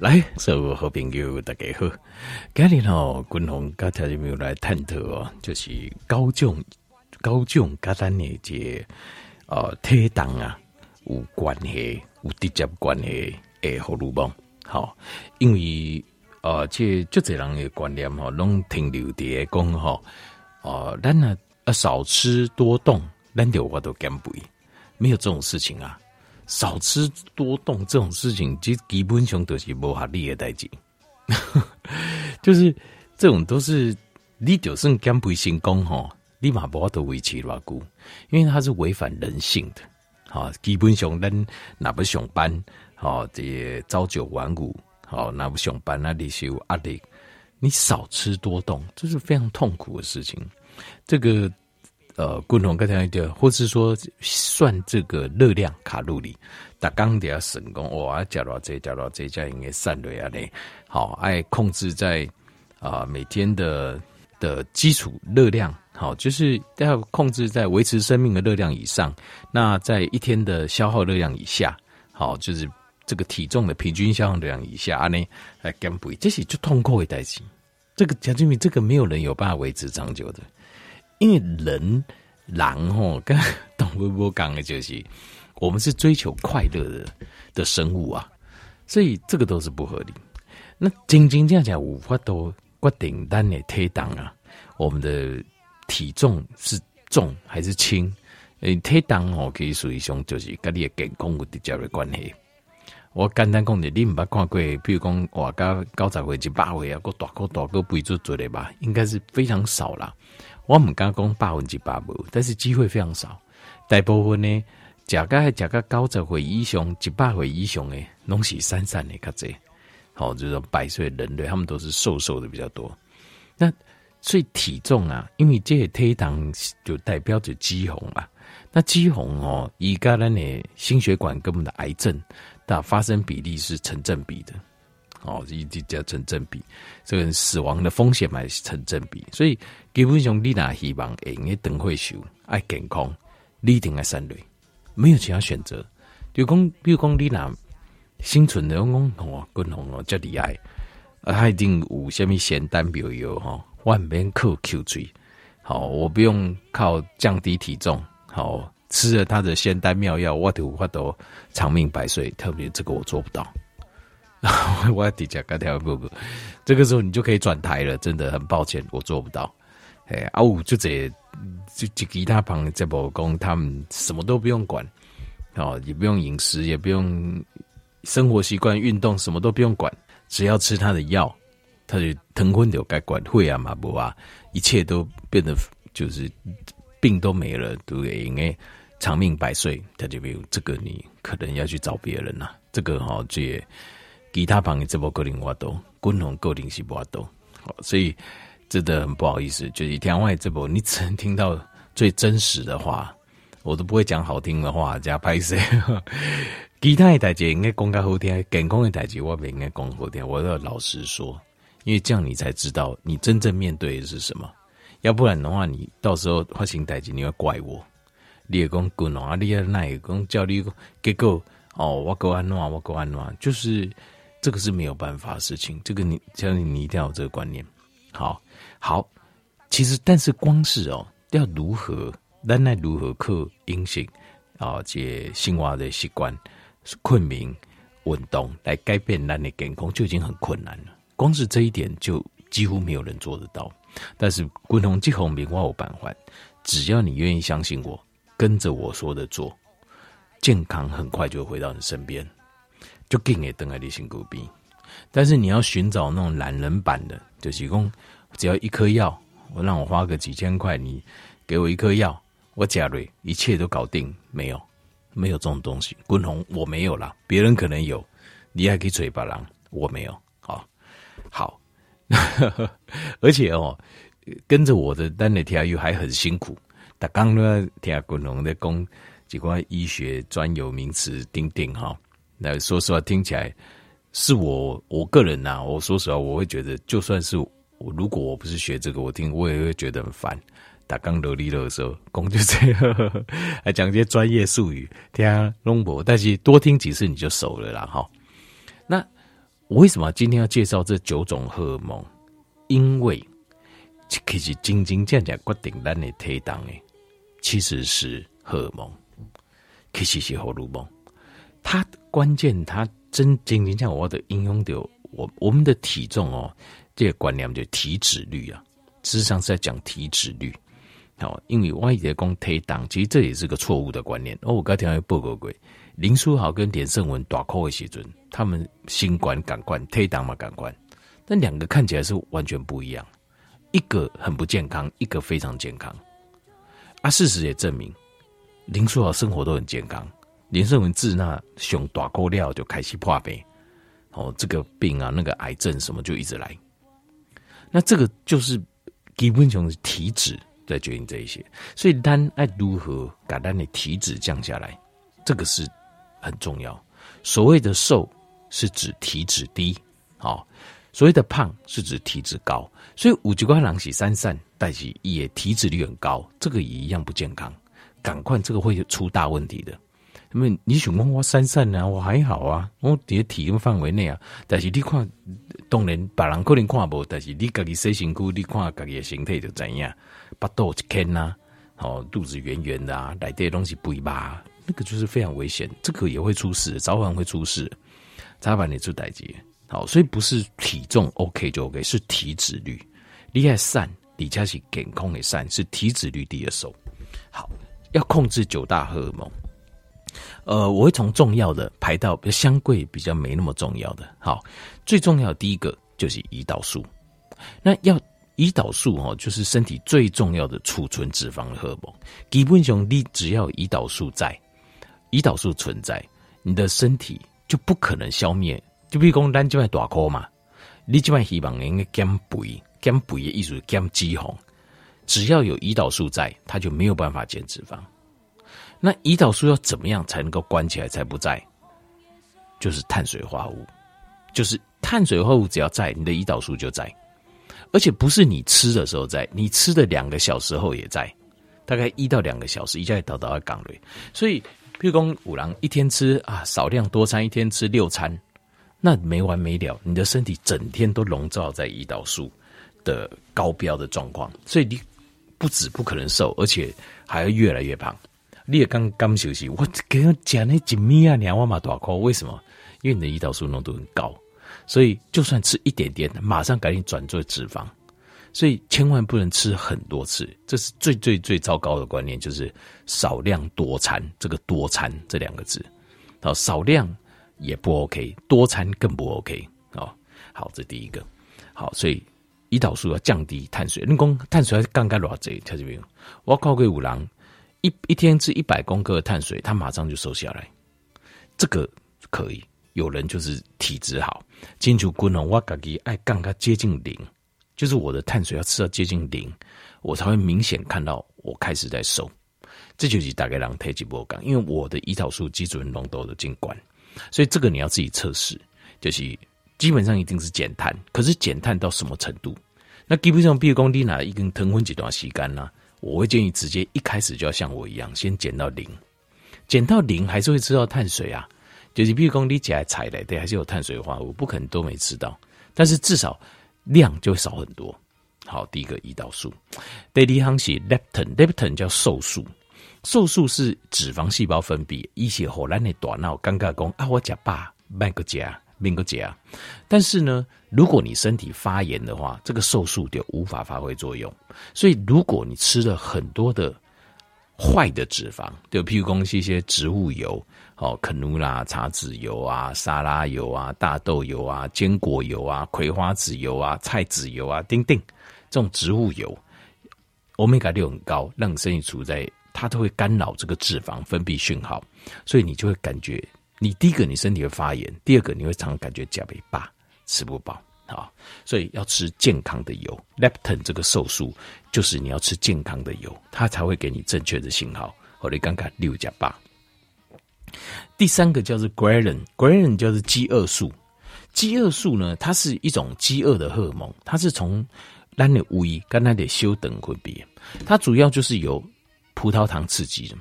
来，所有好朋友大家好。今日哦，军宏跟条友来探讨哦，就是高中高中跟咱的这呃体重啊有关系，有直接关系诶，荷尔蒙。好，因为呃，这就这人的观念哈，拢停留在讲哈，哦，咱呢啊少吃多动，咱就我都减肥，没有这种事情啊。少吃多动这种事情，其实基本上都是无合理的代志，就是这种都是你就算减肥成功吼，你嘛无法度维持偌久，因为它是违反人性的。好，基本上咱若不上班，好，这朝九晚五，好，若不上班那你是有压力，你少吃多动，这是非常痛苦的事情。这个。呃，共同刚才的，或是说算这个热量卡路里，打刚底下省工，哇，加到这加到这加应该散对啊嘞，好，爱控制在啊、呃、每天的的基础热量，好，就是要控制在维持生命的热量以上，那在一天的消耗热量以下，好，就是这个体重的平均消耗热量以下啊呢，来减肥，这些就痛苦的代志，这个讲真，这个没有人有办法维持长久的。因为人，人吼跟动物不讲的就是，我们是追求快乐的的生物啊，所以这个都是不合理。那真真正正无法都决定咱的体重啊，我们的体重是重还是轻？诶，体重吼可以属于上就是跟你的健康有直接的关系。我简单讲的，你唔捌看过，比如讲我家九十岁、一百岁啊，个大个大个肥猪做的吧，应该是非常少啦。我们刚讲百分之百无，但是机会非常少。大部分呢，食个还食个九十岁以上、一百岁以上的，拢是瘦瘦的较济。好，就是百岁人类，他们都是瘦瘦的比较多。那所以体重啊，因为这个体糖就代表着肌红嘛。那肌红哦，以个人的心血管跟我们的癌症的发生比例是成正比的。哦，一直叫成正比，这个死亡的风险嘛是成正比，所以基本上你若希望会用个长岁数爱健康，你一定爱三类，没有其他选择。就讲，比如讲你若生存的讲哦，军宏哦，这厉害，啊，他一定有虾米仙丹妙药哈，万变扣 Q 锥，好，我不用靠降低体重，好，吃了他的仙丹妙药，我就我都长命百岁，特别这个我做不到。我要底下改条不不，这个时候你就可以转台了。真的很抱歉，我做不到。哎，啊，我就这就就其他旁这波工，他们什么都不用管，哦，也不用饮食，也不用生活习惯、运动，什么都不用管，只要吃他的药，他就腾昏就该管会啊嘛不啊，一切都变得就是病都没了，对不对？因为长命百岁，他就没有这个，你可能要去找别人了。这个哈，这。其他旁的这波个人我都，军宏个人是我都，所以真的很不好意思，就是天外这波你只能听到最真实的话，我都不会讲好听的话加拍摄。其他的代志应该讲较好听，健康的代志我不应该讲好听，我要老实说，因为这样你才知道你真正面对的是什么，要不然的话，你到时候发生代志你会怪我，你也讲军宏啊，你也那也讲叫你结果哦，我够安暖，我够安暖，就是。这个是没有办法的事情，这个你相信你一定要有这个观念。好，好，其实但是光是哦，要如何，咱来如何克阴性啊，这生活的习惯、困眠、运动来改变咱的健康，就已经很困难了。光是这一点，就几乎没有人做得到。但是军宏这方面我有办法，只要你愿意相信我，跟着我说的做，健康很快就会回到你身边。就更会等在你身边，但是你要寻找那种懒人版的，就是讲只要一颗药，我让我花个几千块，你给我一颗药，我假如一切都搞定，没有，没有这种东西。滚红我没有啦，别人可能有，你还可以嘴巴狼，我没有。好，好，而且哦，跟着我的单的听又还很辛苦。他刚刚听军宏在讲几块医学专有名词，钉钉哈。那说实话，听起来是我我个人呐、啊。我说实话，我会觉得，就算是我，如果我不是学这个，我听我也会觉得很烦。打刚流利的时候，讲就这样，还讲一些专业术语，听龙博。但是多听几次你就熟了啦，哈。那我为什么今天要介绍这九种荷尔蒙？因为其实真真正正决定咱的体重的，其实是荷尔蒙，其实是荷尔蒙。它关键，它真真正正我的应用的，我我们的体重哦，这个观念就体脂率啊，事实上是在讲体脂率。好，因为我一直在讲体重，其实这也是个错误的观念。哦，我刚才报告过，林书豪跟连胜文大考的时阵，他们新冠感官体重嘛感官，但两个看起来是完全不一样，一个很不健康，一个非常健康。啊，事实也证明，林书豪生活都很健康。连胜文治那熊大口料就开始破病，哦，这个病啊，那个癌症什么就一直来。那这个就是基本上是体脂在决定这一些，所以单爱如何把单的体脂降下来，这个是很重要。所谓的瘦是指体脂低，哦，所谓的胖是指体脂高。所以五九八郎喜三散代起也体脂率很高，这个也一样不健康，赶快这个会出大问题的。因为你想讲我散散啊，我还好啊，我在体重范围内啊。但是你看，当然别人可能看不，但是你自己身形躯，你看自己的身体就怎样，腹肚一坑呐，哦，肚子圆圆的啊，来这些东西不一吧，那个就是非常危险，这个也会出事，早晚会出事，早晚你出代志。好，所以不是体重 OK 就 OK，是体脂率。你爱散，你家是健康的散，是体脂率低的瘦。好，要控制九大荷尔蒙。呃，我会从重要的排到比相对比较没那么重要的。好，最重要的第一个就是胰岛素。那要胰岛素哦，就是身体最重要的储存脂肪的荷尔蒙。基本上，你只要胰岛素在，胰岛素存在，你的身体就不可能消灭。就比如讲，咱这边大颗嘛，你这边希望应该减肥，减肥的意思是减脂肪。只要有胰岛素在，它就没有办法减脂肪。那胰岛素要怎么样才能够关起来才不在？就是碳水化合物，就是碳水化合物只要在，你的胰岛素就在，而且不是你吃的时候在，你吃的两个小时后也在，大概一到两个小时，一下也到到了港瑞。所以，譬如说五郎一天吃啊少量多餐，一天吃六餐，那没完没了，你的身体整天都笼罩在胰岛素的高标的状况，所以你不止不可能瘦，而且还要越来越胖。你也刚刚休息，我给我讲那几米啊，两万马多少为什么？因为你的胰岛素浓度很高，所以就算吃一点点，马上赶紧转做脂肪。所以千万不能吃很多次，这是最最最糟糕的观念，就是少量多餐。这个多餐这两个字，好，少量也不 OK，多餐更不 OK。好，好，这第一个。好，所以胰岛素要降低碳水，你讲碳水还是刚刚偌济，听见没有？我考过五郎。一一天吃一百公克的碳水，他马上就瘦下来，这个可以。有人就是体质好，进去滚了，我自己爱刚刚接近零，就是我的碳水要吃到接近零，我才会明显看到我开始在瘦。这就是大概让体脂波降，因为我的胰岛素基准浓度的进关，所以这个你要自己测试，就是基本上一定是减碳，可是减碳到什么程度？那基本上，比如讲你拿一根腾混几段时间呢？我会建议直接一开始就要像我一样，先减到零，减到零还是会吃到碳水啊。就是比如说你起来踩来，对，还是有碳水化合物，不可能都没吃到，但是至少量就会少很多。好，第一个胰岛素，第二行是 leptin，leptin 叫瘦素，瘦素是脂肪细胞分泌，一些荷兰的大脑尴尬讲啊，我吃饱，慢个吃。明个姐啊，但是呢，如果你身体发炎的话，这个瘦素就无法发挥作用。所以，如果你吃了很多的坏的脂肪，就譬如说一些植物油，哦，肯努拉、茶籽油啊、沙拉油啊、大豆油啊、坚果油啊、葵花籽油啊、菜籽油啊，丁丁这种植物油，欧米伽六很高，让你身体处在它都会干扰这个脂肪分泌讯号，所以你就会感觉。你第一个，你身体会发炎；第二个，你会常感觉脚被霸，吃不饱啊。所以要吃健康的油，leptin 这个瘦素就是你要吃健康的油，它才会给你正确的信号。我来刚刚六加八。第三个叫做 ghrelin，ghrelin 叫做饥饿素。饥饿素呢，它是一种饥饿的荷尔蒙，它是从咱的胃跟咱的小肠分泌，它主要就是由葡萄糖刺激的。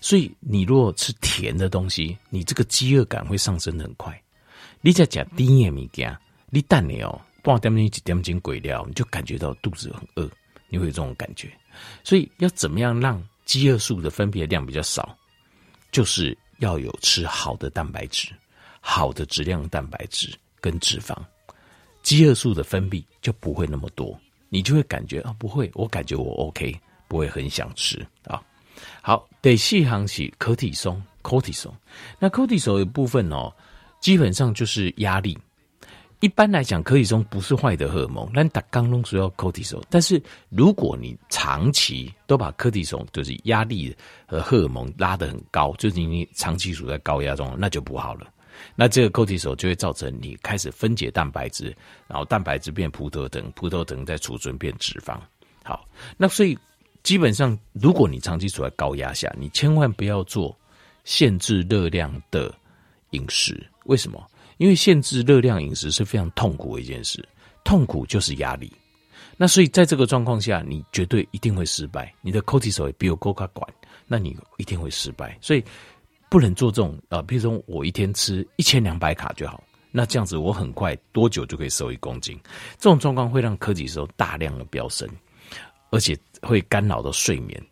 所以，你如果吃甜的东西，你这个饥饿感会上升得很快。你在讲低盐物件，你等你哦，半点钟一点钟鬼料，你就感觉到肚子很饿，你会有这种感觉。所以要怎么样让饥饿素的分泌量比较少？就是要有吃好的蛋白质，好的质量蛋白质跟脂肪，饥饿素的分泌就不会那么多，你就会感觉啊，不会，我感觉我 OK，不会很想吃啊。好，第四项是可体松 （cortisol）。那 cortisol 的部分哦，基本上就是压力。一般来讲，可体松不是坏的荷尔蒙，但打刚弄需要 cortisol。但是如果你长期都把可体松就是压力和荷尔蒙拉得很高，就是你长期处在高压中，那就不好了。那这个 cortisol 就会造成你开始分解蛋白质，然后蛋白质变葡萄糖，葡萄糖再储存变脂肪。好，那所以。基本上，如果你长期处在高压下，你千万不要做限制热量的饮食。为什么？因为限制热量饮食是非常痛苦的一件事，痛苦就是压力。那所以在这个状况下，你绝对一定会失败。你的 cortisol 也比我高卡管，那你一定会失败。所以不能做这种啊，比如说我一天吃一千两百卡就好，那这样子我很快多久就可以瘦一公斤？这种状况会让可体松大量的飙升。而且会干扰到睡眠，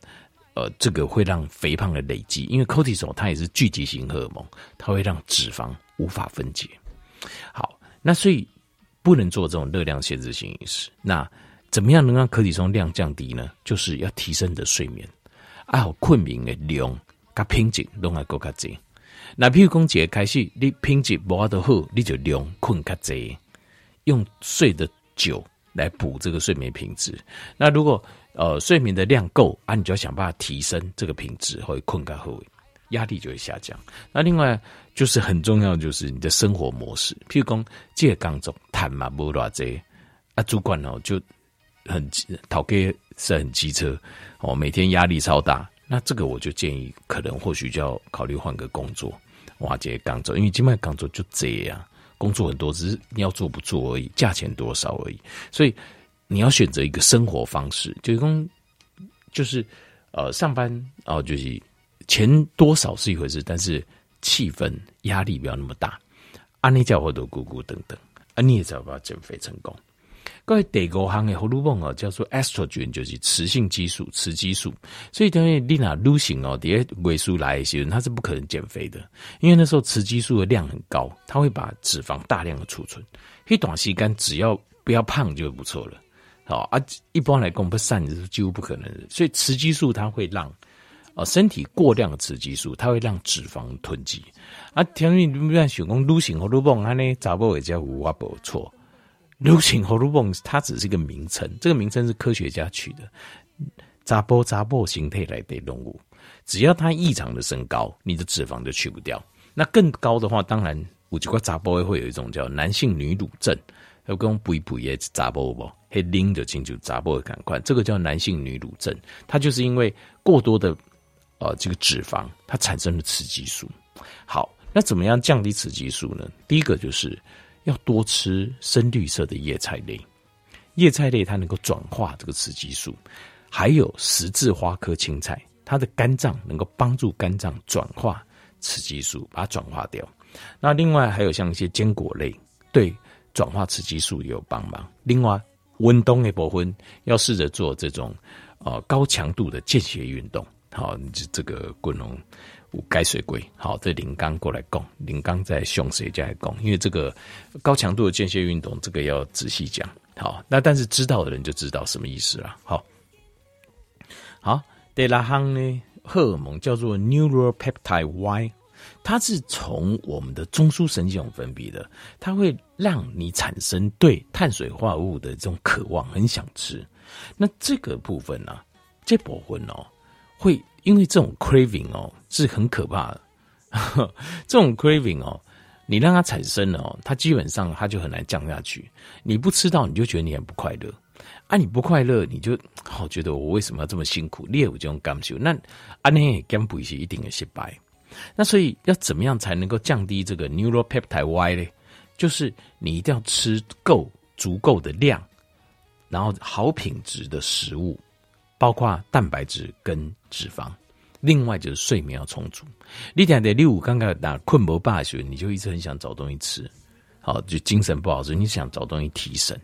呃，这个会让肥胖的累积，因为 cortisol 它也是聚集型荷尔蒙，它会让脂肪无法分解。好，那所以不能做这种热量限制性饮食。那怎么样能让可体松量降低呢？就是要提升你的睡眠，啊，好困眠的量跟品质拢要够较济。那譬如讲一开始你品质无得好，你就量困较济，用睡得久。来补这个睡眠品质。那如果呃睡眠的量够啊，你就要想办法提升这个品质，会困觉后压力就会下降。那另外就是很重要，就是你的生活模式。譬如讲，这个工作谈嘛不偌济啊，主管哦就很讨给是很机车哦，每天压力超大。那这个我就建议，可能或许就要考虑换个工作，哇，这个工作，因为今麦工作就这样。工作很多，只是你要做不做而已，价钱多少而已。所以你要选择一个生活方式，就是，就是呃，上班哦，就是钱多少是一回事，但是气氛压力不要那么大。安尼叫我都咕咕等等，啊，你也才有办法减肥成功。各位德国行的荷尔蒙哦，叫做 estrogen，就是雌性激素、雌激素。所以等于你那女性哦，第二尾数来一些，它是不可能减肥的，因为那时候雌激素的量很高，它会把脂肪大量的储存。一短时间只要不要胖就不错了。好啊，一般来讲不散是几乎不可能的。所以雌激素它会让哦身体过量的雌激素，它会让脂肪囤积。啊，听你不要想讲女性荷尔蒙，安尼查某也叫无话不错。流行荷尔蒙，它只是一个名称，这个名称是科学家取的。查甫查甫形态来的动物，只要它异常的升高，你的脂肪就去不掉。那更高的话，当然有几个查甫会有一种叫男性女乳症，有跟补补也查甫不，会拎着清楚查甫的感官，这个叫男性女乳症，它就是因为过多的呃这个脂肪，它产生了雌激素。好，那怎么样降低雌激素呢？第一个就是。要多吃深绿色的叶菜类，叶菜类它能够转化这个雌激素，还有十字花科青菜，它的肝脏能够帮助肝脏转化雌激素，把它转化掉。那另外还有像一些坚果类，对转化雌激素也有帮忙。另外，运动的部分要试着做这种呃高强度的间歇运动，好，这这个滚龙。改水龟，好，这林刚过来讲，林刚在凶谁家来讲？因为这个高强度的间歇运动，这个要仔细讲。好，那但是知道的人就知道什么意思了。好，好，第六项呢，荷尔蒙叫做 neuropeptide Y，它是从我们的中枢神经分泌的，它会让你产生对碳水化合物的这种渴望，很想吃。那这个部分呢、啊，这部分哦，会。因为这种 craving 哦是很可怕的，这种 craving 哦，你让它产生了哦，它基本上它就很难降下去。你不吃到，你就觉得你很不快乐啊！你不快乐，你就好觉得我为什么要这么辛苦？你也有这种感受，那安尼减肥是一定的失败。那所以要怎么样才能够降低这个 neuropeptide Y 呢？就是你一定要吃够足够的量，然后好品质的食物。包括蛋白质跟脂肪，另外就是睡眠要充足。你讲的六五刚刚打困不饱的时候，你就一直很想找东西吃，好，就精神不好时，你想找东西提神，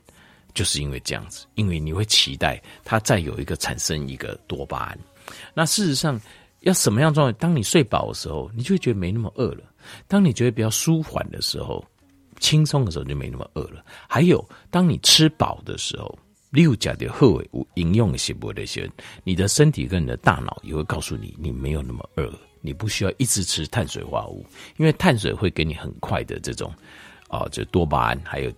就是因为这样子，因为你会期待它再有一个产生一个多巴胺。那事实上，要什么样状态？当你睡饱的时候，你就会觉得没那么饿了；当你觉得比较舒缓的时候，轻松的时候，就没那么饿了。还有，当你吃饱的时候，六甲的后尾无营养的些不那些，你的身体跟你的大脑也会告诉你，你没有那么饿，你不需要一直吃碳水化合物，因为碳水会给你很快的这种。啊、哦，就多巴胺，还有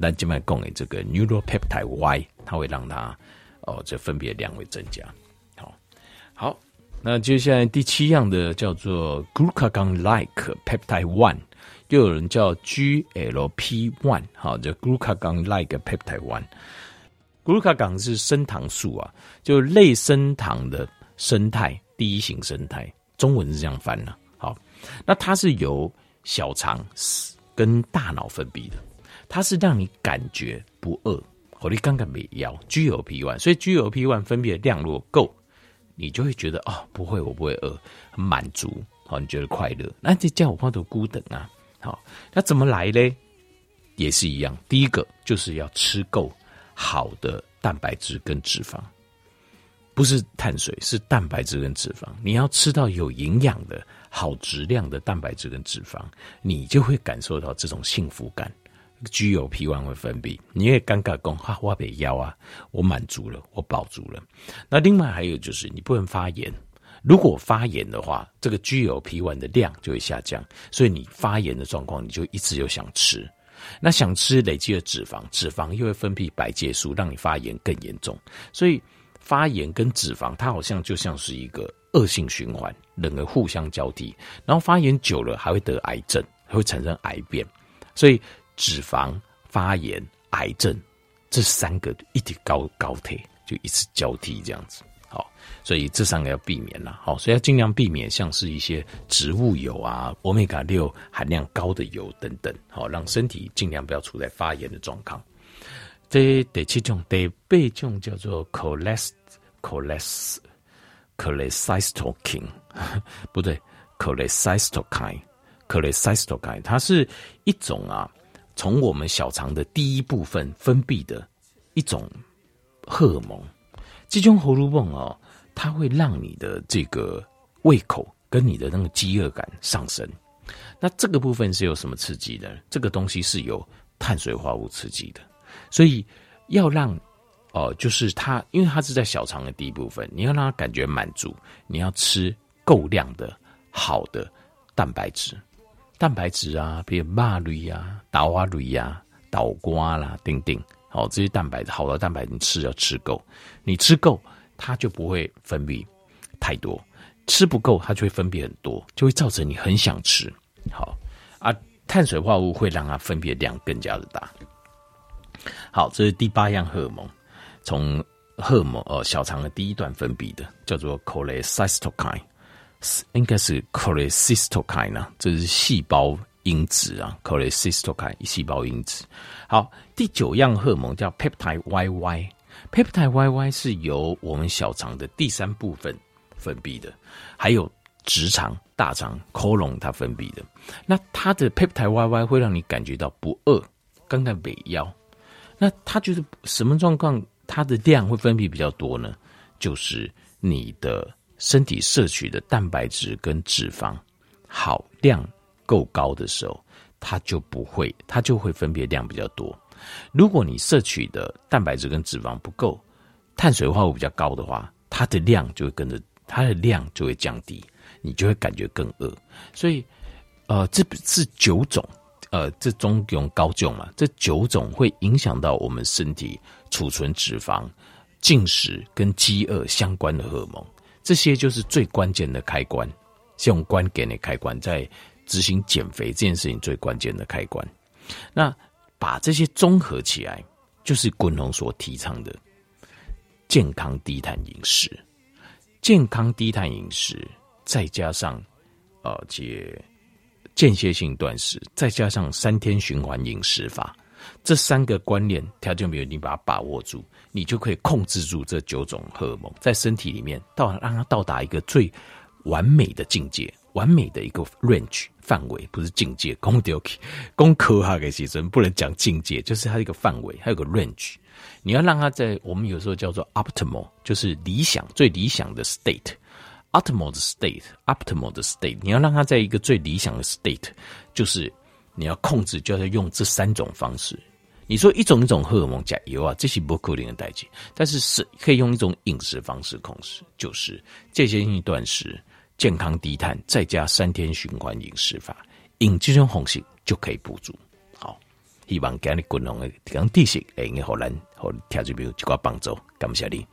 咱静脉供给这个 neuropeptide Y，它会让它哦，这分别量会增加。好，好，那接下来第七样的叫做 glucagon-like peptide one，又有人叫 GLP one，好，就 glucagon-like peptide one。glucagon 是升糖素啊，就类升糖的生态第一型生态，中文是这样翻的。好，那它是由小肠。跟大脑分泌的，它是让你感觉不饿。我你刚刚没要 GLP one，所以 GLP one 分泌的量如果够，你就会觉得哦，不会，我不会饿，很满足，好，你觉得快乐。那这叫我放到孤等啊，好，那怎么来呢？也是一样，第一个就是要吃够好的蛋白质跟脂肪，不是碳水，是蛋白质跟脂肪，你要吃到有营养的。好质量的蛋白质跟脂肪，你就会感受到这种幸福感。聚油皮丸会分泌，你也尴尬讲哈，我被腰啊，我满足了，我饱足了。那另外还有就是，你不能发炎。如果发炎的话，这个聚油皮丸的量就会下降，所以你发炎的状况，你就一直又想吃。那想吃累积的脂肪，脂肪又会分泌白介素，让你发炎更严重。所以发炎跟脂肪，它好像就像是一个。恶性循环，两个互相交替，然后发炎久了还会得癌症，还会产生癌变。所以脂肪、发炎、癌症这三个一体高高铁，就一直交替这样子。好，所以这三个要避免了。好，所以要尽量避免像是一些植物油啊、欧米伽六含量高的油等等。好，让身体尽量不要处在发炎的状况。这第七种、第八种叫做 cholesterol。cholecystokine 不对，cholecystokine，cholecystokine，它是一种啊，从我们小肠的第一部分分泌的一种荷尔蒙。这种荷尔蒙哦，它会让你的这个胃口跟你的那个饥饿感上升。那这个部分是有什么刺激的？这个东西是有碳水化合物刺激的，所以要让。哦，就是它，因为它是在小肠的第一部分，你要让它感觉满足，你要吃够量的好的蛋白质，蛋白质啊，比如肉类啊、豆花类啊、豆瓜啦，等等，好，这些蛋白好的蛋白，你吃要吃够，你吃够，它就不会分泌太多；吃不够，它就会分泌很多，就会造成你很想吃。好啊，碳水化合物会让它分泌量更加的大。好，这是第八样荷尔蒙。从荷尔蒙呃小肠的第一段分泌的叫做 cholecystokine，应该是 cholecystokine 呢，这是细胞因子啊，cholecystokine 细胞因子。好，第九样荷尔蒙叫 peptide YY，peptide YY 是由我们小肠的第三部分分泌的，还有直肠、大肠、colon 它分泌的。那它的 peptide YY 会让你感觉到不饿，刚刚没腰。那它就是什么状况？它的量会分泌比较多呢，就是你的身体摄取的蛋白质跟脂肪好量够高的时候，它就不会，它就会分别量比较多。如果你摄取的蛋白质跟脂肪不够，碳水化合物比较高的话，它的量就会跟着，它的量就会降低，你就会感觉更饿。所以，呃，这是九种。呃，这中用高重嘛，这九种会影响到我们身体储存脂肪、进食跟饥饿相关的荷尔蒙，这些就是最关键的开关，是用关键的开关，在执行减肥这件事情最关键的开关。那把这些综合起来，就是滚龙所提倡的健康低碳饮食，健康低碳饮食，再加上呃，解。间歇性断食，再加上三天循环饮食法，这三个观念条件没有，你把它把握住，你就可以控制住这九种荷尔蒙在身体里面到让它到达一个最完美的境界，完美的一个 range 范围，不是境界。讲对，讲科学的时阵不能讲境界，就是它一个范围，还有个 range。你要让它在我们有时候叫做 optimal，就是理想最理想的 state。optimal 的 state，optimal 的 state，你要让它在一个最理想的 state，就是你要控制，就要用这三种方式。你说一种一种荷尔蒙加油啊，这是不可能的代志，但是是可以用一种饮食方式控制，就是间歇性断食、健康低碳，再加三天循环饮食法，用这种方式就可以补足。好，希望今日滚龙的讲知识，会用好难好听这边有几个帮助，感谢你。